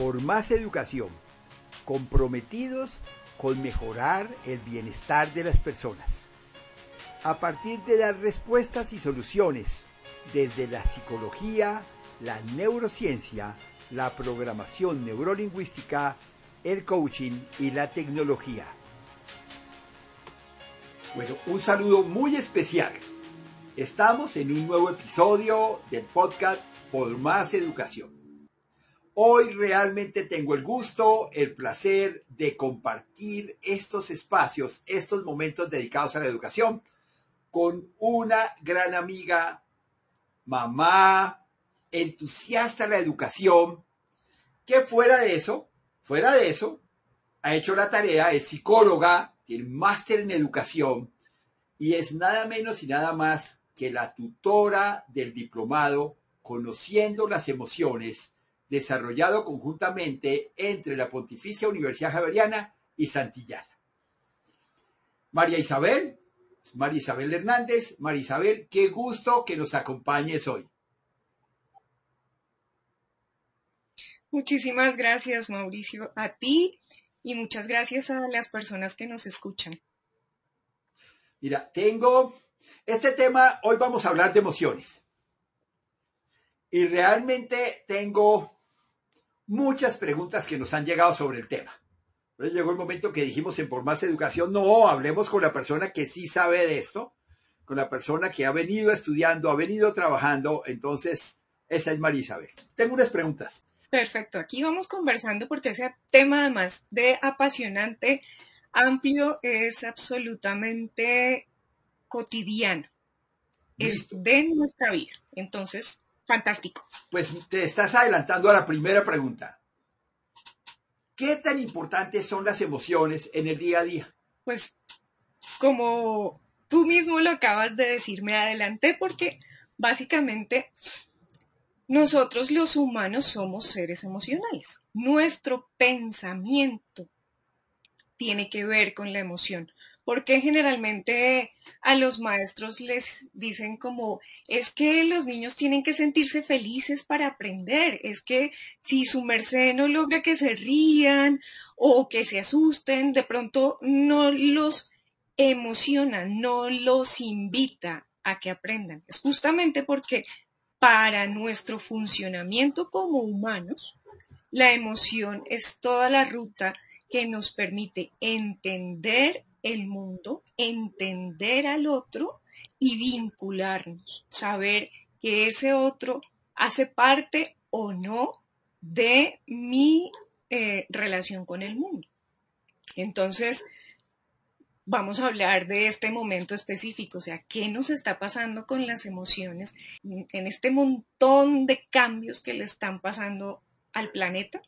por más educación, comprometidos con mejorar el bienestar de las personas. A partir de dar respuestas y soluciones desde la psicología, la neurociencia, la programación neurolingüística, el coaching y la tecnología. Bueno, un saludo muy especial. Estamos en un nuevo episodio del podcast Por Más Educación. Hoy realmente tengo el gusto, el placer de compartir estos espacios, estos momentos dedicados a la educación con una gran amiga, mamá, entusiasta de la educación, que fuera de eso, fuera de eso, ha hecho la tarea, es psicóloga, tiene máster en educación y es nada menos y nada más que la tutora del diplomado Conociendo las Emociones, desarrollado conjuntamente entre la Pontificia Universidad Javeriana y Santillana. María Isabel, María Isabel Hernández, María Isabel, qué gusto que nos acompañes hoy. Muchísimas gracias, Mauricio, a ti y muchas gracias a las personas que nos escuchan. Mira, tengo este tema, hoy vamos a hablar de emociones. Y realmente tengo muchas preguntas que nos han llegado sobre el tema. Entonces llegó el momento que dijimos en Por Más Educación, no, hablemos con la persona que sí sabe de esto, con la persona que ha venido estudiando, ha venido trabajando. Entonces, esa es María Isabel. Tengo unas preguntas. Perfecto, aquí vamos conversando porque ese tema además de apasionante, amplio, es absolutamente cotidiano. Es de nuestra vida. Entonces, fantástico. Pues te estás adelantando a la primera pregunta. ¿Qué tan importantes son las emociones en el día a día? Pues como tú mismo lo acabas de decir, me adelanté porque básicamente nosotros los humanos somos seres emocionales. Nuestro pensamiento tiene que ver con la emoción. Porque generalmente a los maestros les dicen como, es que los niños tienen que sentirse felices para aprender, es que si su merced no logra que se rían o que se asusten, de pronto no los emociona, no los invita a que aprendan. Es justamente porque para nuestro funcionamiento como humanos, la emoción es toda la ruta que nos permite entender el mundo, entender al otro y vincularnos, saber que ese otro hace parte o no de mi eh, relación con el mundo. Entonces, vamos a hablar de este momento específico, o sea, qué nos está pasando con las emociones en este montón de cambios que le están pasando al planeta,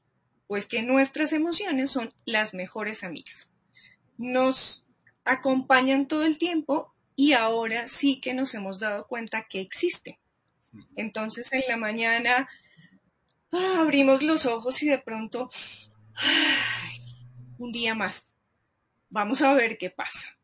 pues que nuestras emociones son las mejores amigas. Nos acompañan todo el tiempo y ahora sí que nos hemos dado cuenta que existen. Entonces en la mañana ah, abrimos los ojos y de pronto, un día más, vamos a ver qué pasa.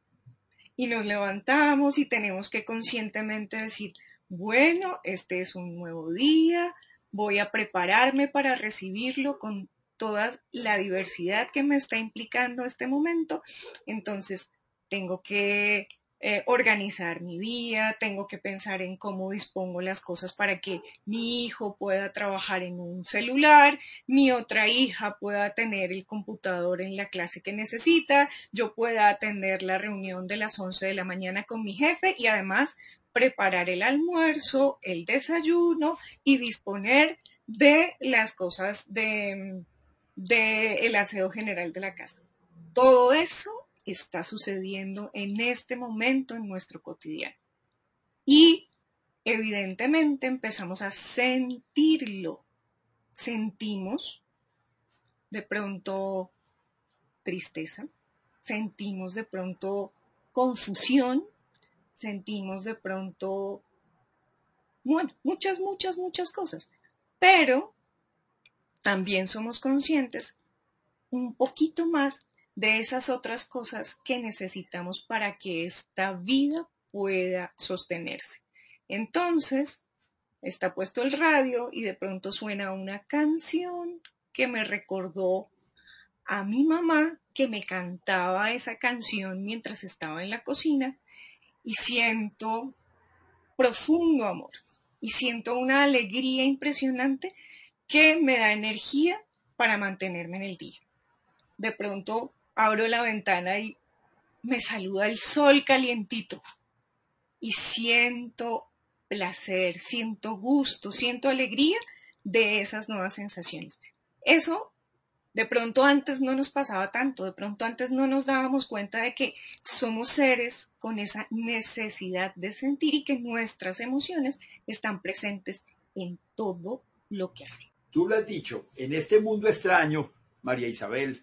Y nos levantamos y tenemos que conscientemente decir, bueno, este es un nuevo día, voy a prepararme para recibirlo con toda la diversidad que me está implicando este momento. Entonces, tengo que eh, organizar mi día, tengo que pensar en cómo dispongo las cosas para que mi hijo pueda trabajar en un celular, mi otra hija pueda tener el computador en la clase que necesita, yo pueda atender la reunión de las 11 de la mañana con mi jefe y además preparar el almuerzo, el desayuno y disponer de las cosas de, de el aseo general de la casa. Todo eso está sucediendo en este momento en nuestro cotidiano. Y evidentemente empezamos a sentirlo. Sentimos de pronto tristeza, sentimos de pronto confusión, sentimos de pronto, bueno, muchas, muchas, muchas cosas. Pero también somos conscientes un poquito más de esas otras cosas que necesitamos para que esta vida pueda sostenerse. Entonces, está puesto el radio y de pronto suena una canción que me recordó a mi mamá que me cantaba esa canción mientras estaba en la cocina y siento profundo amor y siento una alegría impresionante que me da energía para mantenerme en el día. De pronto abro la ventana y me saluda el sol calientito y siento placer, siento gusto, siento alegría de esas nuevas sensaciones. Eso de pronto antes no nos pasaba tanto, de pronto antes no nos dábamos cuenta de que somos seres con esa necesidad de sentir y que nuestras emociones están presentes en todo lo que hacemos. Tú lo has dicho, en este mundo extraño, María Isabel,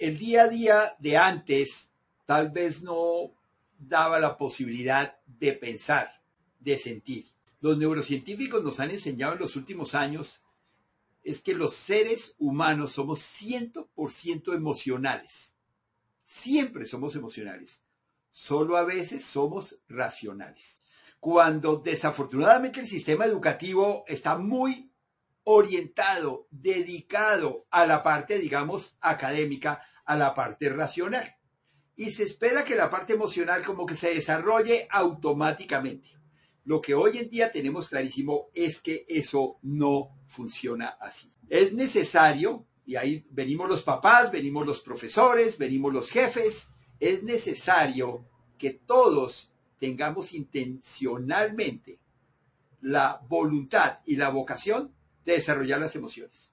el día a día de antes tal vez no daba la posibilidad de pensar, de sentir. Los neurocientíficos nos han enseñado en los últimos años es que los seres humanos somos 100% emocionales. Siempre somos emocionales. Solo a veces somos racionales. Cuando desafortunadamente el sistema educativo está muy orientado, dedicado a la parte, digamos, académica, a la parte racional. Y se espera que la parte emocional como que se desarrolle automáticamente. Lo que hoy en día tenemos clarísimo es que eso no funciona así. Es necesario, y ahí venimos los papás, venimos los profesores, venimos los jefes, es necesario que todos tengamos intencionalmente la voluntad y la vocación de desarrollar las emociones.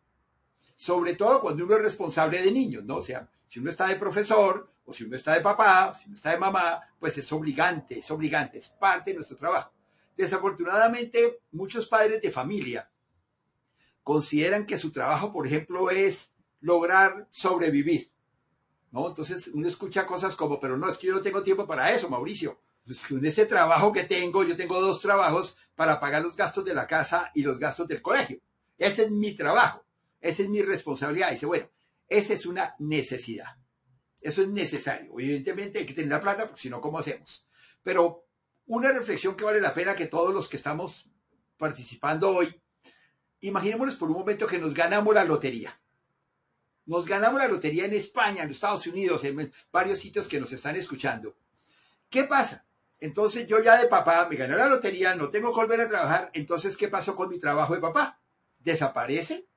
Sobre todo cuando uno es responsable de niños, ¿no? O sea, si uno está de profesor, o si uno está de papá, o si uno está de mamá, pues es obligante, es obligante, es parte de nuestro trabajo. Desafortunadamente, muchos padres de familia consideran que su trabajo, por ejemplo, es lograr sobrevivir. ¿no? Entonces uno escucha cosas como, pero no, es que yo no tengo tiempo para eso, Mauricio. Pues en ese trabajo que tengo, yo tengo dos trabajos para pagar los gastos de la casa y los gastos del colegio. Ese es mi trabajo, esa es mi responsabilidad. dice, bueno, esa es una necesidad. Eso es necesario. Evidentemente hay que tener la plata, porque si no, ¿cómo hacemos? Pero una reflexión que vale la pena que todos los que estamos participando hoy imaginémonos por un momento que nos ganamos la lotería. Nos ganamos la lotería en España, en Estados Unidos, en varios sitios que nos están escuchando. ¿Qué pasa? Entonces yo ya de papá me gané la lotería, no tengo que volver a trabajar, entonces ¿qué pasó con mi trabajo de papá? ¿Desaparece?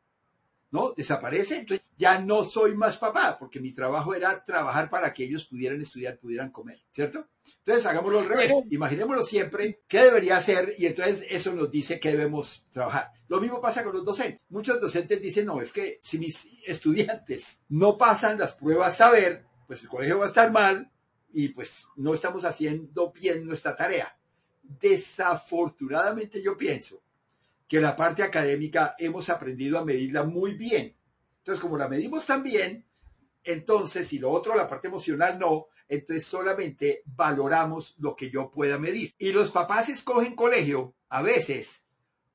¿No? Desaparece, entonces ya no soy más papá, porque mi trabajo era trabajar para que ellos pudieran estudiar, pudieran comer, ¿cierto? Entonces hagámoslo al revés, imaginémoslo siempre, ¿qué debería hacer? Y entonces eso nos dice que debemos trabajar. Lo mismo pasa con los docentes. Muchos docentes dicen, no, es que si mis estudiantes no pasan las pruebas saber, pues el colegio va a estar mal y pues no estamos haciendo bien nuestra tarea. Desafortunadamente yo pienso que la parte académica hemos aprendido a medirla muy bien. Entonces, como la medimos tan bien, entonces, y lo otro, la parte emocional no, entonces solamente valoramos lo que yo pueda medir. Y los papás escogen colegio, a veces,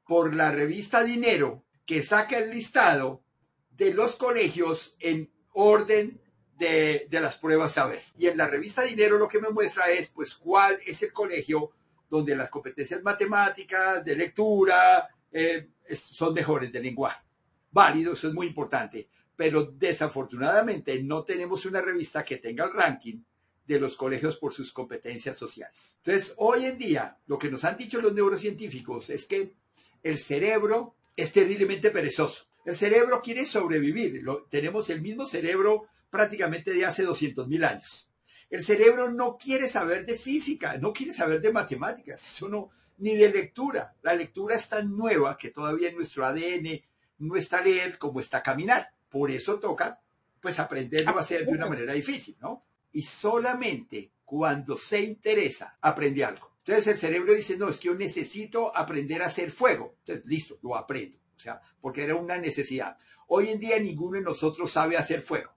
por la revista Dinero, que saca el listado de los colegios en orden de, de, las pruebas saber. Y en la revista Dinero lo que me muestra es, pues, cuál es el colegio donde las competencias matemáticas, de lectura, eh, son mejores de lenguaje. Válido, eso es muy importante, pero desafortunadamente no tenemos una revista que tenga el ranking de los colegios por sus competencias sociales. Entonces, hoy en día, lo que nos han dicho los neurocientíficos es que el cerebro es terriblemente perezoso. El cerebro quiere sobrevivir. tenemos el mismo cerebro prácticamente de hace 200 mil años. El cerebro no quiere saber de física, no quiere saber de matemáticas. Eso no, ni de lectura. La lectura es tan nueva que todavía en nuestro ADN no está leer como está caminar. Por eso toca, pues, aprenderlo a hacer de una manera difícil, ¿no? Y solamente cuando se interesa, aprende algo. Entonces el cerebro dice, no, es que yo necesito aprender a hacer fuego. Entonces, listo, lo aprendo. O sea, porque era una necesidad. Hoy en día ninguno de nosotros sabe hacer fuego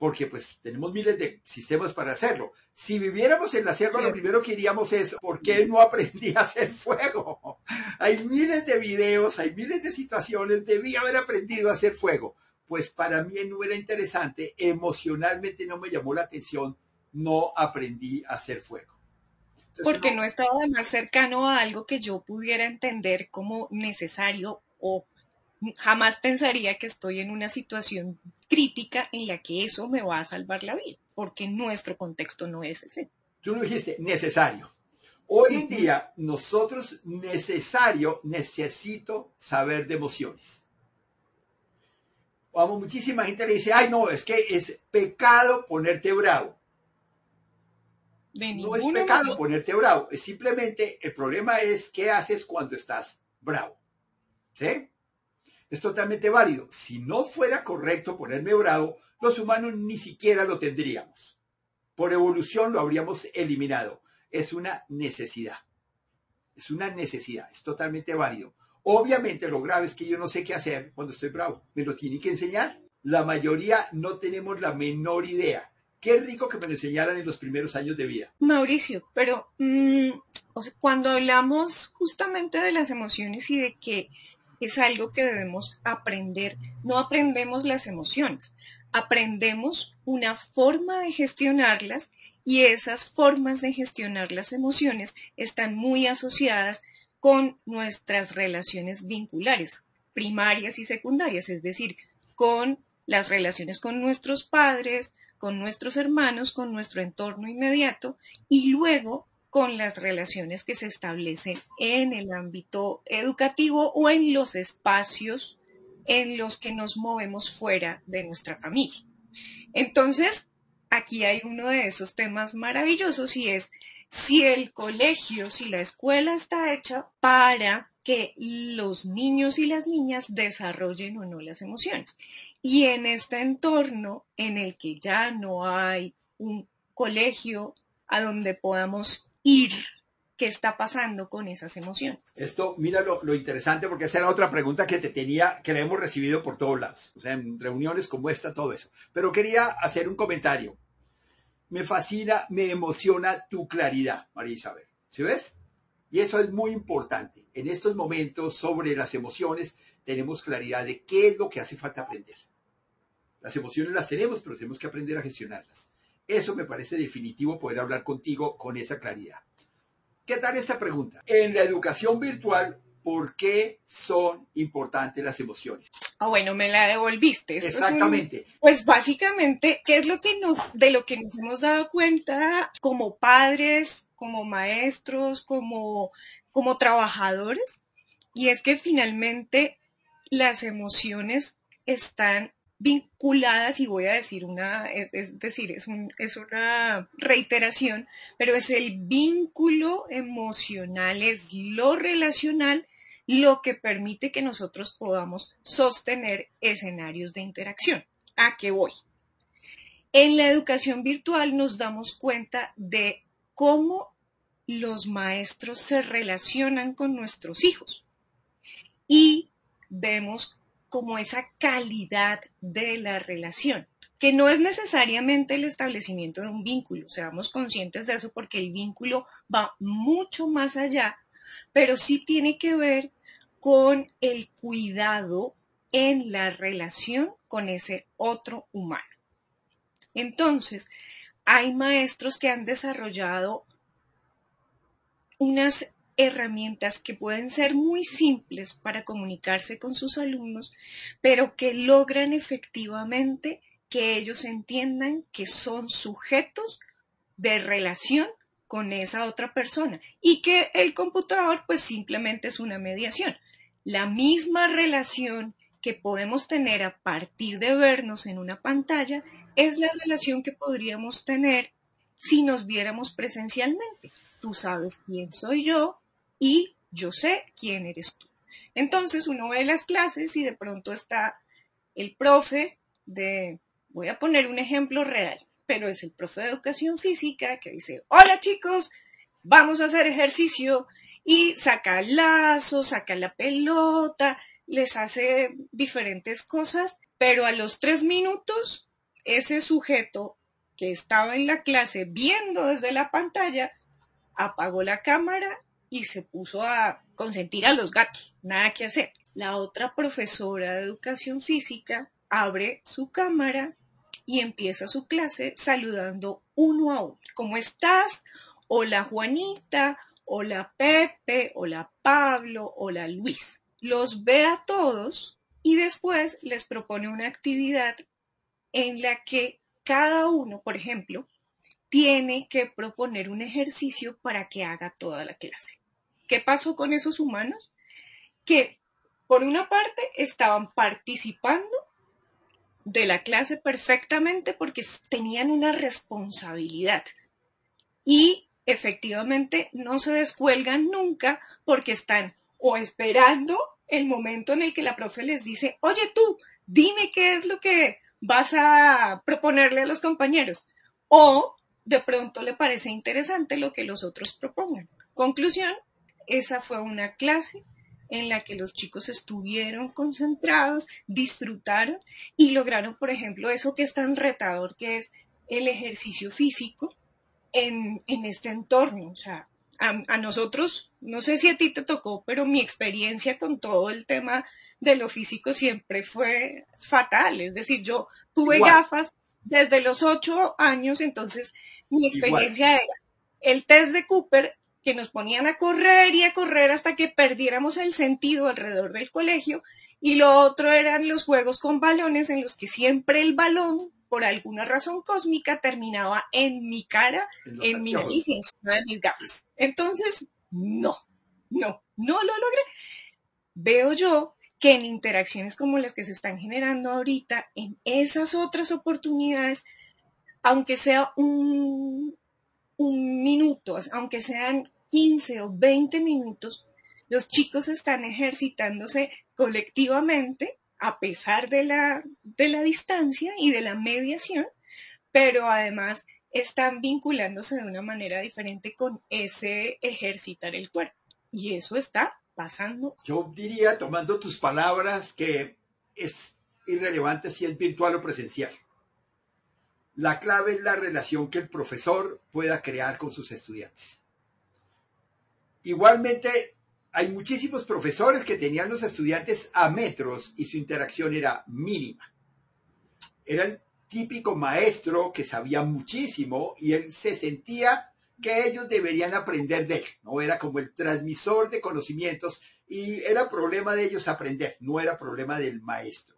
porque pues tenemos miles de sistemas para hacerlo. Si viviéramos en la selva, lo primero que iríamos es, ¿por qué no aprendí a hacer fuego? hay miles de videos, hay miles de situaciones, debí haber aprendido a hacer fuego. Pues para mí no era interesante, emocionalmente no me llamó la atención, no aprendí a hacer fuego. porque no estaba más cercano a algo que yo pudiera entender como necesario o jamás pensaría que estoy en una situación crítica en la que eso me va a salvar la vida, porque nuestro contexto no es ese. Tú lo dijiste, necesario. Hoy en día, nosotros necesario, necesito saber de emociones. Vamos, muchísima gente le dice, ay no, es que es pecado ponerte bravo. no es pecado ponerte bravo, es simplemente el problema es qué haces cuando estás bravo. ¿Sí? Es totalmente válido. Si no fuera correcto ponerme bravo, los humanos ni siquiera lo tendríamos. Por evolución lo habríamos eliminado. Es una necesidad. Es una necesidad, es totalmente válido. Obviamente lo grave es que yo no sé qué hacer cuando estoy bravo. Me lo tienen que enseñar. La mayoría no tenemos la menor idea. Qué rico que me lo enseñaran en los primeros años de vida. Mauricio, pero mm, cuando hablamos justamente de las emociones y de que es algo que debemos aprender, no aprendemos las emociones, aprendemos una forma de gestionarlas y esas formas de gestionar las emociones están muy asociadas con nuestras relaciones vinculares, primarias y secundarias, es decir, con las relaciones con nuestros padres, con nuestros hermanos, con nuestro entorno inmediato y luego con las relaciones que se establecen en el ámbito educativo o en los espacios en los que nos movemos fuera de nuestra familia. Entonces, aquí hay uno de esos temas maravillosos y es si el colegio, si la escuela está hecha para que los niños y las niñas desarrollen o no las emociones. Y en este entorno en el que ya no hay un colegio a donde podamos ir, qué está pasando con esas emociones. Esto, mira lo, interesante, porque esa era otra pregunta que te tenía, que la hemos recibido por todos lados, o sea, en reuniones como esta, todo eso. Pero quería hacer un comentario. Me fascina, me emociona tu claridad, María Isabel. ¿Sí ves? Y eso es muy importante. En estos momentos sobre las emociones tenemos claridad de qué es lo que hace falta aprender. Las emociones las tenemos, pero tenemos que aprender a gestionarlas. Eso me parece definitivo poder hablar contigo con esa claridad. ¿Qué tal esta pregunta? En la educación virtual, ¿por qué son importantes las emociones? Ah, bueno, me la devolviste. Exactamente. pues básicamente, ¿qué es lo que nos, de lo que nos hemos dado cuenta como padres, como maestros, como, como trabajadores? Y es que finalmente las emociones están vinculadas y voy a decir una, es, decir, es, un, es, una reiteración, pero es el vínculo emocional, es lo relacional lo que permite que nosotros podamos sostener escenarios de interacción. ¿A qué voy? En la educación virtual nos damos cuenta de cómo los maestros se relacionan con nuestros hijos y vemos como esa calidad de la relación, que no es necesariamente el establecimiento de un vínculo, seamos conscientes de eso porque el vínculo va mucho más allá, pero sí tiene que ver con el cuidado en la relación con ese otro humano. Entonces, hay maestros que han desarrollado unas herramientas que pueden ser muy simples para comunicarse con sus alumnos, pero que logran efectivamente que ellos entiendan que son sujetos de relación con esa otra persona y que el computador pues simplemente es una mediación la misma relación que podemos tener a partir de vernos en una pantalla es la relación que podríamos tener si nos viéramos presencialmente. Tú sabes quién soy yo y yo sé quién eres tú. Entonces uno ve las clases y de pronto está el profe de, voy a poner un ejemplo real, pero es el profe de educación física que dice, hola chicos, vamos a hacer ejercicio y saca el lazo, saca la pelota, les hace diferentes cosas, pero a los tres minutos ese sujeto que estaba en la clase viendo desde la pantalla apagó la cámara y se puso a consentir a los gatos, nada que hacer. La otra profesora de educación física abre su cámara y empieza su clase saludando uno a uno. ¿Cómo estás? Hola Juanita, hola Pepe, hola Pablo, hola Luis. Los ve a todos y después les propone una actividad en la que cada uno, por ejemplo, tiene que proponer un ejercicio para que haga toda la clase. ¿Qué pasó con esos humanos? Que por una parte estaban participando de la clase perfectamente porque tenían una responsabilidad y efectivamente no se descuelgan nunca porque están o esperando el momento en el que la profe les dice, oye tú, dime qué es lo que vas a proponerle a los compañeros. O de pronto le parece interesante lo que los otros propongan. Conclusión, esa fue una clase en la que los chicos estuvieron concentrados, disfrutaron y lograron, por ejemplo, eso que es tan retador, que es el ejercicio físico en, este entorno. O sea, a, nosotros, no sé si a ti te tocó, pero mi experiencia con todo el tema de lo físico siempre fue fatal. Es decir, yo tuve gafas desde los ocho años, entonces mi experiencia era el test de Cooper que nos ponían a correr y a correr hasta que perdiéramos el sentido alrededor del colegio y lo otro eran los juegos con balones en los que siempre el balón por alguna razón cósmica terminaba en mi cara, en, mi nariz y encima de mis gafas. Entonces, no, no, no lo logré. Veo yo que en interacciones como las que se están generando ahorita, en esas otras oportunidades, aunque sea un, un minuto, aunque sean 15 o 20 minutos, los chicos están ejercitándose colectivamente a pesar de la, de la distancia y de la mediación, pero además están vinculándose de una manera diferente con ese ejercitar el cuerpo. Y eso está pasando. Yo diría, tomando tus palabras, que es irrelevante si es virtual o presencial. La clave es la relación que el profesor pueda crear con sus estudiantes. Igualmente, hay muchísimos profesores que tenían los estudiantes a metros y su interacción era mínima. Era el típico maestro que sabía muchísimo y él se sentía que ellos deberían aprender de él, ¿no? Era como el transmisor de conocimientos y era problema de ellos aprender, no era problema del maestro.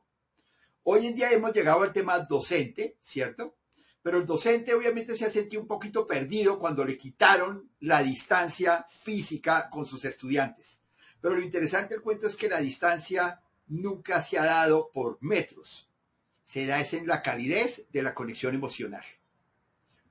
Hoy en día hemos llegado al tema docente, ¿cierto? Pero el docente obviamente se ha sentido un poquito perdido cuando le quitaron la distancia física con sus estudiantes. Pero lo interesante del cuento es que la distancia nunca se ha dado por metros. Se da es en la calidez de la conexión emocional.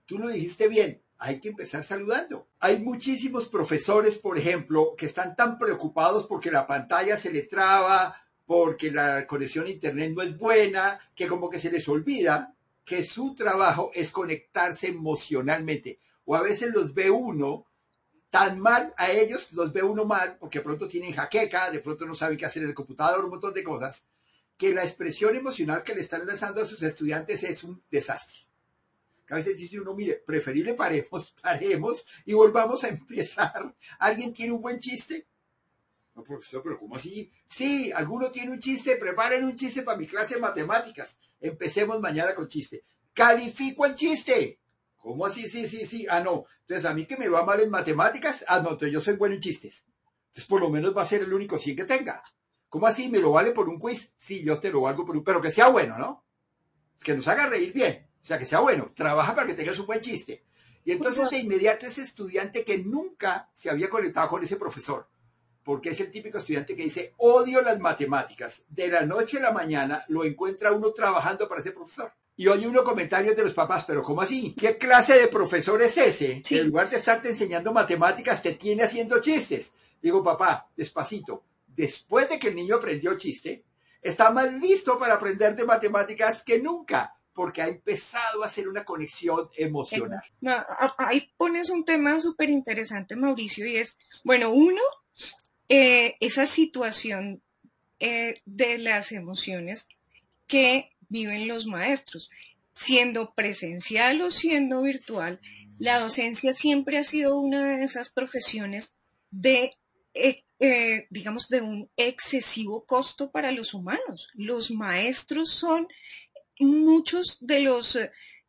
Tú lo dijiste bien, hay que empezar saludando. Hay muchísimos profesores, por ejemplo, que están tan preocupados porque la pantalla se le traba, porque la conexión a internet no es buena, que como que se les olvida que su trabajo es conectarse emocionalmente. O a veces los ve uno tan mal a ellos, los ve uno mal, porque de pronto tienen jaqueca, de pronto no saben qué hacer en el computador, un montón de cosas, que la expresión emocional que le están lanzando a sus estudiantes es un desastre. A veces dice uno, mire, preferible paremos, paremos y volvamos a empezar. ¿Alguien tiene un buen chiste? No, profesor, pero ¿cómo así? Sí, alguno tiene un chiste, preparen un chiste para mi clase de matemáticas. Empecemos mañana con chiste. Califico el chiste. ¿Cómo así? Sí, sí, sí. Ah, no. Entonces, a mí que me va mal en matemáticas, ah, no, entonces yo soy bueno en chistes. Entonces, por lo menos va a ser el único 100 que tenga. ¿Cómo así? ¿Me lo vale por un quiz? Sí, yo te lo valgo por un... Pero que sea bueno, ¿no? Que nos haga reír bien. O sea, que sea bueno. Trabaja para que tengas un buen chiste. Y entonces de inmediato ese estudiante que nunca se había conectado con ese profesor, porque es el típico estudiante que dice, odio las matemáticas. De la noche a la mañana lo encuentra uno trabajando para ese profesor. Y oye uno comentarios de los papás, pero ¿cómo así? ¿Qué clase de profesor es ese? Que en lugar de estarte enseñando matemáticas, te tiene haciendo chistes. Digo, papá, despacito. Después de que el niño aprendió chiste, está más listo para aprender de matemáticas que nunca porque ha empezado a hacer una conexión emocional. ahí pones un tema súper interesante, Mauricio, y es, bueno, uno, eh, esa situación eh, de las emociones que viven los maestros. Siendo presencial o siendo virtual, la docencia siempre ha sido una de esas profesiones de, eh, digamos, de un excesivo costo para los humanos. Los maestros son muchos de los,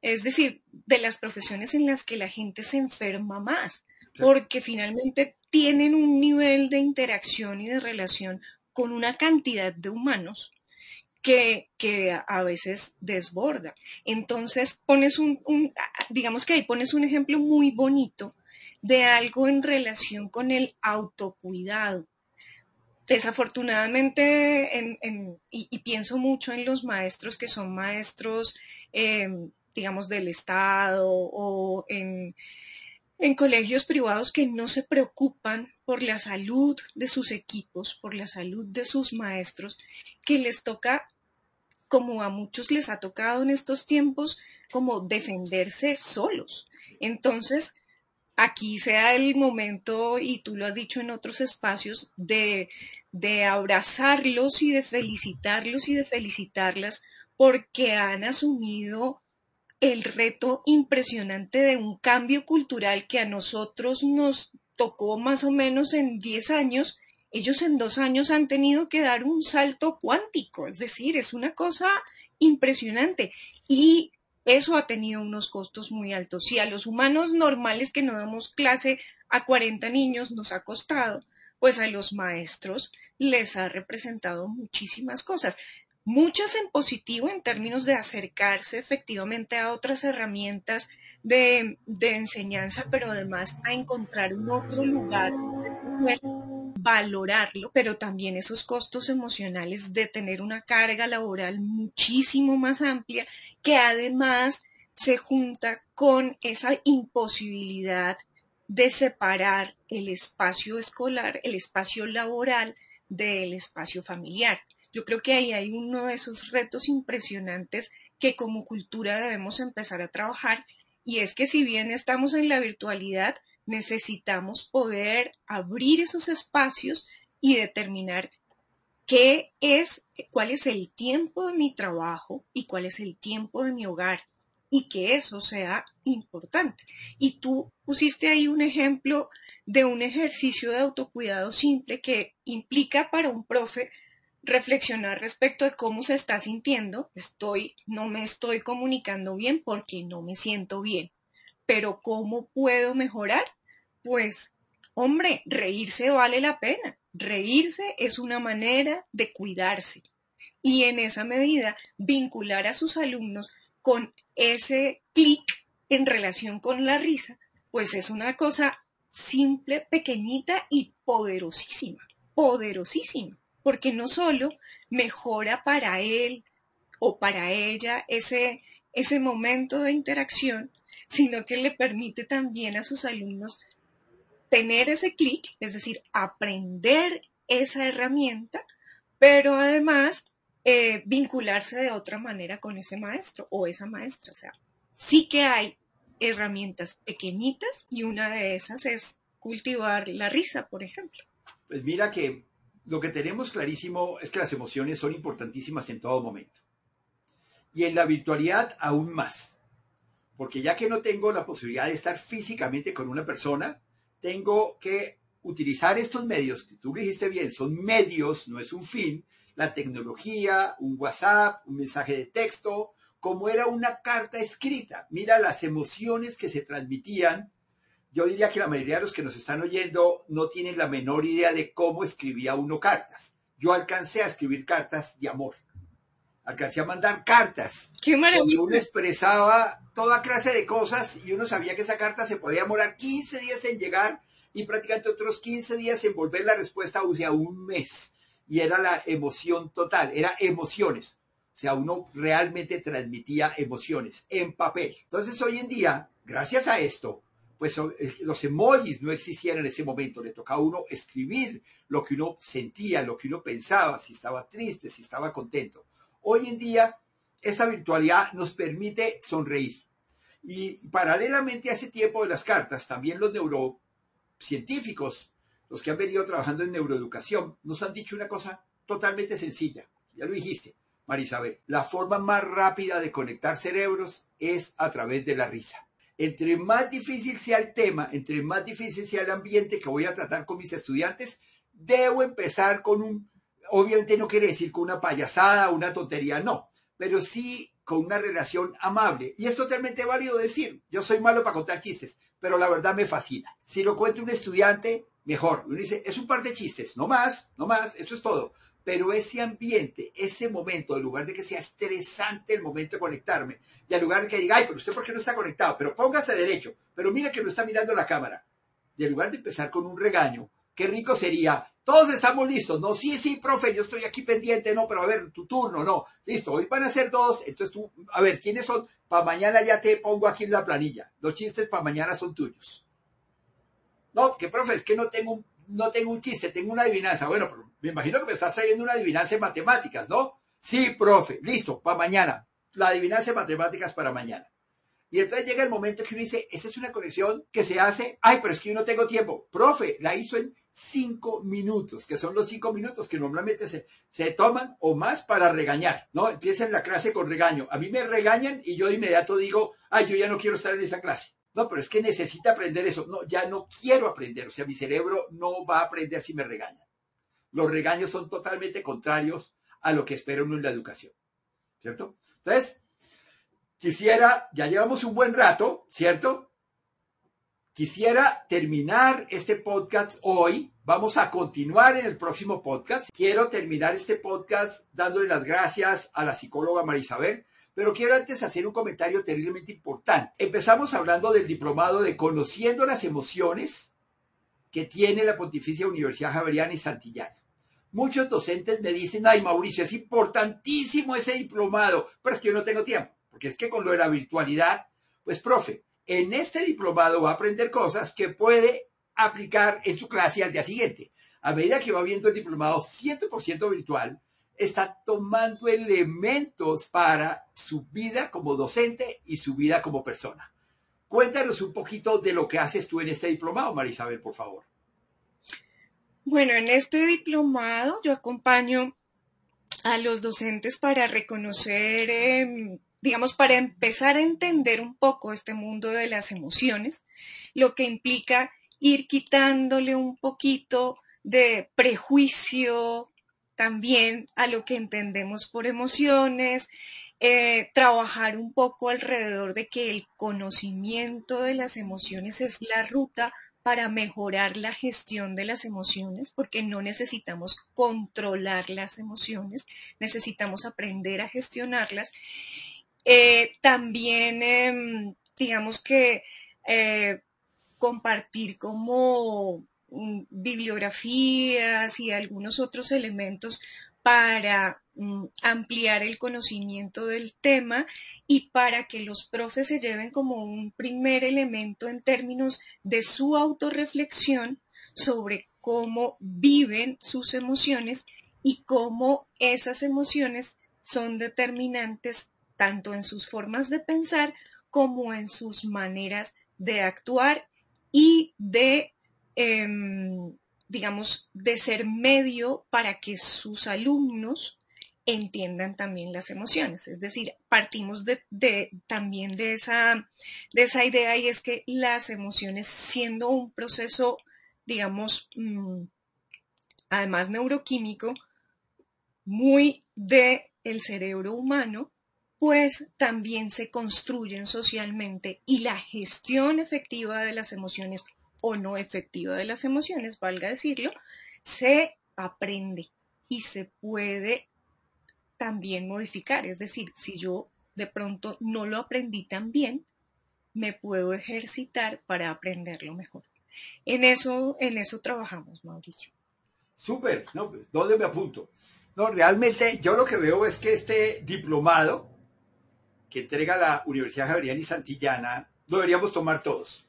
es decir, de las profesiones en las que la gente se enferma más, porque finalmente tienen un nivel de interacción y de relación con una cantidad de humanos que, que a veces desborda. Entonces pones un, un, digamos que ahí pones un ejemplo muy bonito de algo en relación con el autocuidado. Desafortunadamente, en, y, pienso mucho en los maestros que son maestros, eh, digamos, del Estado o en, en colegios privados que no se preocupan por la salud de sus equipos, por la salud de sus maestros, que les toca, como a muchos les ha tocado en estos tiempos, como defenderse solos. Entonces, aquí sea el momento, y tú lo has dicho en otros espacios, de, de abrazarlos y de felicitarlos y de felicitarlas porque han asumido el reto impresionante de un cambio cultural que a nosotros nos tocó más o menos en 10 años, ellos en dos años han tenido que dar un salto cuántico, es decir, es una cosa impresionante. Y eso ha tenido unos costos muy altos. Si a los humanos normales que no damos clase a 40 niños nos ha costado, pues a los maestros les ha representado muchísimas cosas muchas en positivo en términos de acercarse efectivamente a otras herramientas de, enseñanza, pero además a encontrar un otro lugar valorarlo, pero también esos costos emocionales de tener una carga laboral muchísimo más amplia que además se junta con esa imposibilidad de separar el espacio escolar, el espacio laboral del espacio familiar. Yo creo que ahí hay uno de esos retos impresionantes que como cultura debemos empezar a trabajar y es que si bien estamos en la virtualidad, necesitamos poder abrir esos espacios y determinar qué es, cuál es el tiempo de mi trabajo y cuál es el tiempo de mi hogar y que eso sea importante. Y tú pusiste ahí un ejemplo de un ejercicio de autocuidado simple que implica para un profe reflexionar respecto de cómo se está sintiendo. Estoy, no me estoy comunicando bien porque no me siento bien. Pero ¿cómo puedo mejorar? Pues, hombre, reírse vale la pena. Reírse es una manera de cuidarse. Y en esa medida, vincular a sus alumnos con ese clic en relación con la risa, pues es una cosa simple, pequeñita y poderosísima. Poderosísima porque no solo mejora para él o para ella ese, ese momento de interacción, sino que le permite también a sus alumnos tener ese clic, es decir, aprender esa herramienta, pero además eh, vincularse de otra manera con ese maestro o esa maestra. O sea, sí que hay herramientas pequeñitas y una de esas es cultivar la risa, por ejemplo. Pues mira que lo que tenemos clarísimo es que las emociones son importantísimas en todo momento. Y en la virtualidad aún más. Porque ya que no tengo la posibilidad de estar físicamente con una persona, tengo que utilizar estos medios, que tú dijiste bien, son medios, no es un fin, la tecnología, un WhatsApp, un mensaje de texto, como era una carta escrita. Mira las emociones que se transmitían yo diría que la mayoría de los que nos están oyendo no tienen la menor idea de cómo escribía uno cartas. Yo alcancé a escribir cartas de amor. Alcancé a mandar cartas. ¡Qué maravilla! uno expresaba toda clase de cosas y uno sabía que esa carta se podía demorar 15 días en llegar y prácticamente otros 15 días en volver la respuesta, o sea, un mes. Y era la emoción total, era emociones. O sea, uno realmente transmitía emociones en papel. Entonces, hoy en día, gracias a esto, pues eh, los emojis no existían en ese momento, le tocaba a uno escribir lo que uno sentía, lo que uno pensaba, si estaba triste, si estaba contento. Hoy en día, esta virtualidad nos permite sonreír. Y paralelamente a ese tiempo de las cartas, también los neurocientíficos, los que han venido trabajando en neuroeducación, nos han dicho una cosa totalmente sencilla. Ya lo dijiste, Marisabel. La forma más rápida de conectar cerebros es a través de la risa. Entre más difícil sea el tema, entre más difícil sea el ambiente que voy a tratar con mis estudiantes, debo empezar con un, obviamente no quiere decir con una payasada, una tontería, no, pero sí con una relación amable. Y es totalmente válido decir, yo soy malo para contar chistes, pero la verdad me fascina. Si lo cuenta un estudiante, mejor. Uno dice, es un par de chistes, no más, no más, eso es todo. Pero ese ambiente, ese momento, en lugar de que sea estresante el momento de conectarme, y en lugar de que diga, ay, pero usted por qué no está conectado, pero póngase derecho, pero mire que no está mirando la cámara, y en lugar de empezar con un regaño, qué rico sería, todos estamos listos, no, sí, sí, profe, yo estoy aquí pendiente, no, pero a ver, tu turno, no, listo, hoy van a ser dos, entonces tú, a ver, ¿quiénes son? Para mañana ya te pongo aquí en la planilla, los chistes para mañana son tuyos. No, que profe, es que no tengo un no tengo un chiste, tengo una adivinanza. Bueno, me imagino que me estás trayendo una adivinanza en matemáticas, ¿no? Sí, profe, listo, para mañana. La adivinanza en matemáticas para mañana. Y entonces llega el momento que uno dice, esa es una conexión que se hace, ay, pero es que yo no tengo tiempo. Profe, la hizo en cinco minutos, que son los cinco minutos que normalmente se, se toman o más para regañar, ¿no? Empiezan la clase con regaño. A mí me regañan y yo de inmediato digo, ay, yo ya no quiero estar en esa clase. No, pero es que necesita aprender eso. No, ya no quiero aprender. O sea, mi cerebro no va a aprender si me regañan. Los regaños son totalmente contrarios a lo que espera uno en la educación. ¿Cierto? Entonces, quisiera, ya llevamos un buen rato, ¿cierto? Quisiera terminar este podcast hoy. Vamos a continuar en el próximo podcast. Quiero terminar este podcast dándole las gracias a la psicóloga Marisabel pero quiero antes hacer un comentario terriblemente importante. Empezamos hablando del diplomado de Conociendo las Emociones que tiene la Pontificia Universidad Javeriana y Santillana. Muchos docentes me dicen, ay Mauricio, es importantísimo ese diplomado, pero es que yo no tengo tiempo, porque es que con lo de la virtualidad, pues profe, en este diplomado va a aprender cosas que puede aplicar en su clase al día siguiente. A medida que va viendo el diplomado 100% virtual, está tomando elementos para su vida como docente y su vida como persona. Cuéntanos un poquito de lo que haces tú en este diplomado, Marisabel, por favor. Bueno, en este diplomado yo acompaño a los docentes para reconocer, em, digamos, para empezar a entender un poco este mundo de las emociones, lo que implica ir quitándole un poquito de prejuicio, también a lo que entendemos por emociones, eh, trabajar un poco alrededor de que el conocimiento de las emociones es la ruta para mejorar la gestión de las emociones, porque no necesitamos controlar las emociones, necesitamos aprender a gestionarlas. Eh, también, em, digamos que eh, compartir como Bibliografías y algunos otros elementos para mm, ampliar el conocimiento del tema y para que los profes se lleven como un primer elemento en términos de su autorreflexión sobre cómo viven sus emociones y cómo esas emociones son determinantes tanto en sus formas de pensar como en sus maneras de actuar y de Em, digamos, de ser medio para que sus alumnos entiendan también las emociones. Es decir, partimos de, también de esa, de esa idea y es que las emociones, siendo un proceso, digamos, mm, además neuroquímico, muy de el cerebro humano, pues también se construyen socialmente y la gestión efectiva de las emociones o no efectiva de las emociones, valga decirlo, se aprende y se puede también modificar. Es decir, si yo de pronto no lo aprendí tan bien, me puedo ejercitar para aprenderlo mejor. En eso, en eso trabajamos, Mauricio. Súper, ¿no? Pues, ¿Dónde me apunto? No, realmente yo lo que veo es que este diplomado que entrega la Universidad Javeriana y Santillana lo deberíamos tomar todos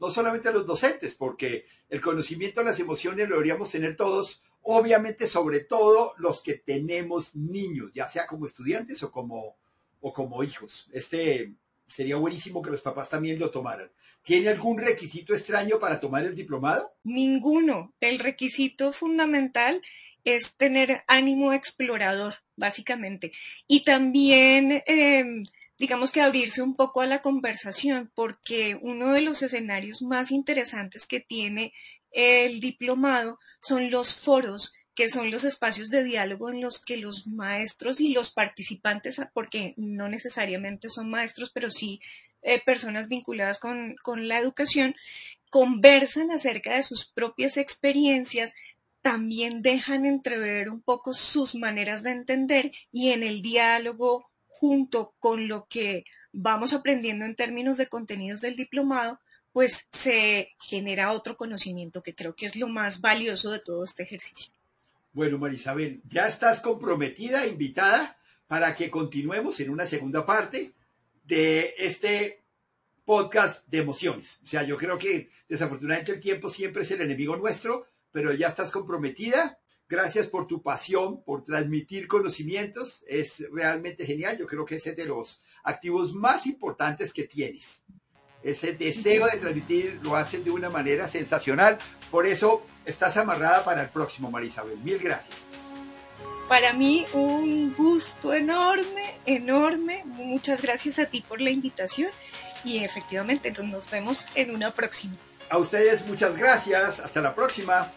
no solamente a los docentes, porque el conocimiento de las emociones lo deberíamos tener todos, obviamente sobre todo los que tenemos niños, ya sea como estudiantes o como, o como hijos. Este sería buenísimo que los papás también lo tomaran. ¿Tiene algún requisito extraño para tomar el diplomado? Ninguno. El requisito fundamental es tener ánimo explorador, básicamente. Y también em, digamos que abrirse un poco a la conversación, porque uno de los escenarios más interesantes que tiene el diplomado son los foros que son los espacios de diálogo en los que los maestros y los participantes, porque no necesariamente son maestros, pero sí eh, personas vinculadas con la educación, conversan acerca de sus propias experiencias, también dejan entrever un poco sus maneras de entender y en el diálogo junto con lo que vamos aprendiendo en términos de contenidos del diplomado, pues se genera otro conocimiento que creo que es lo más valioso de todo este ejercicio. Bueno, Marisabel, ya estás comprometida, invitada, para que continuemos en una segunda parte de este podcast de emociones. O sea, yo creo que desafortunadamente el tiempo siempre es el enemigo nuestro, pero ya estás comprometida. Gracias por tu pasión, por transmitir conocimientos. Es realmente genial. Yo creo que ese es de los activos más importantes que tienes. Ese deseo de transmitir lo haces de una manera sensacional. Por eso estás amarrada para el próximo, Marisabel. Mil gracias. Para mí un gusto enorme, enorme. Muchas gracias a ti por la invitación y efectivamente nos vemos en una próxima. A ustedes muchas gracias. Hasta la próxima.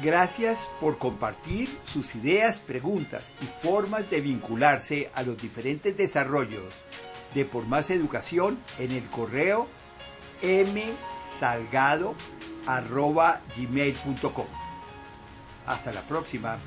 Gracias por compartir sus ideas, preguntas y formas de vincularse a los diferentes desarrollos de Por Más Educación en el correo msalgado.gmail.com. Hasta la próxima.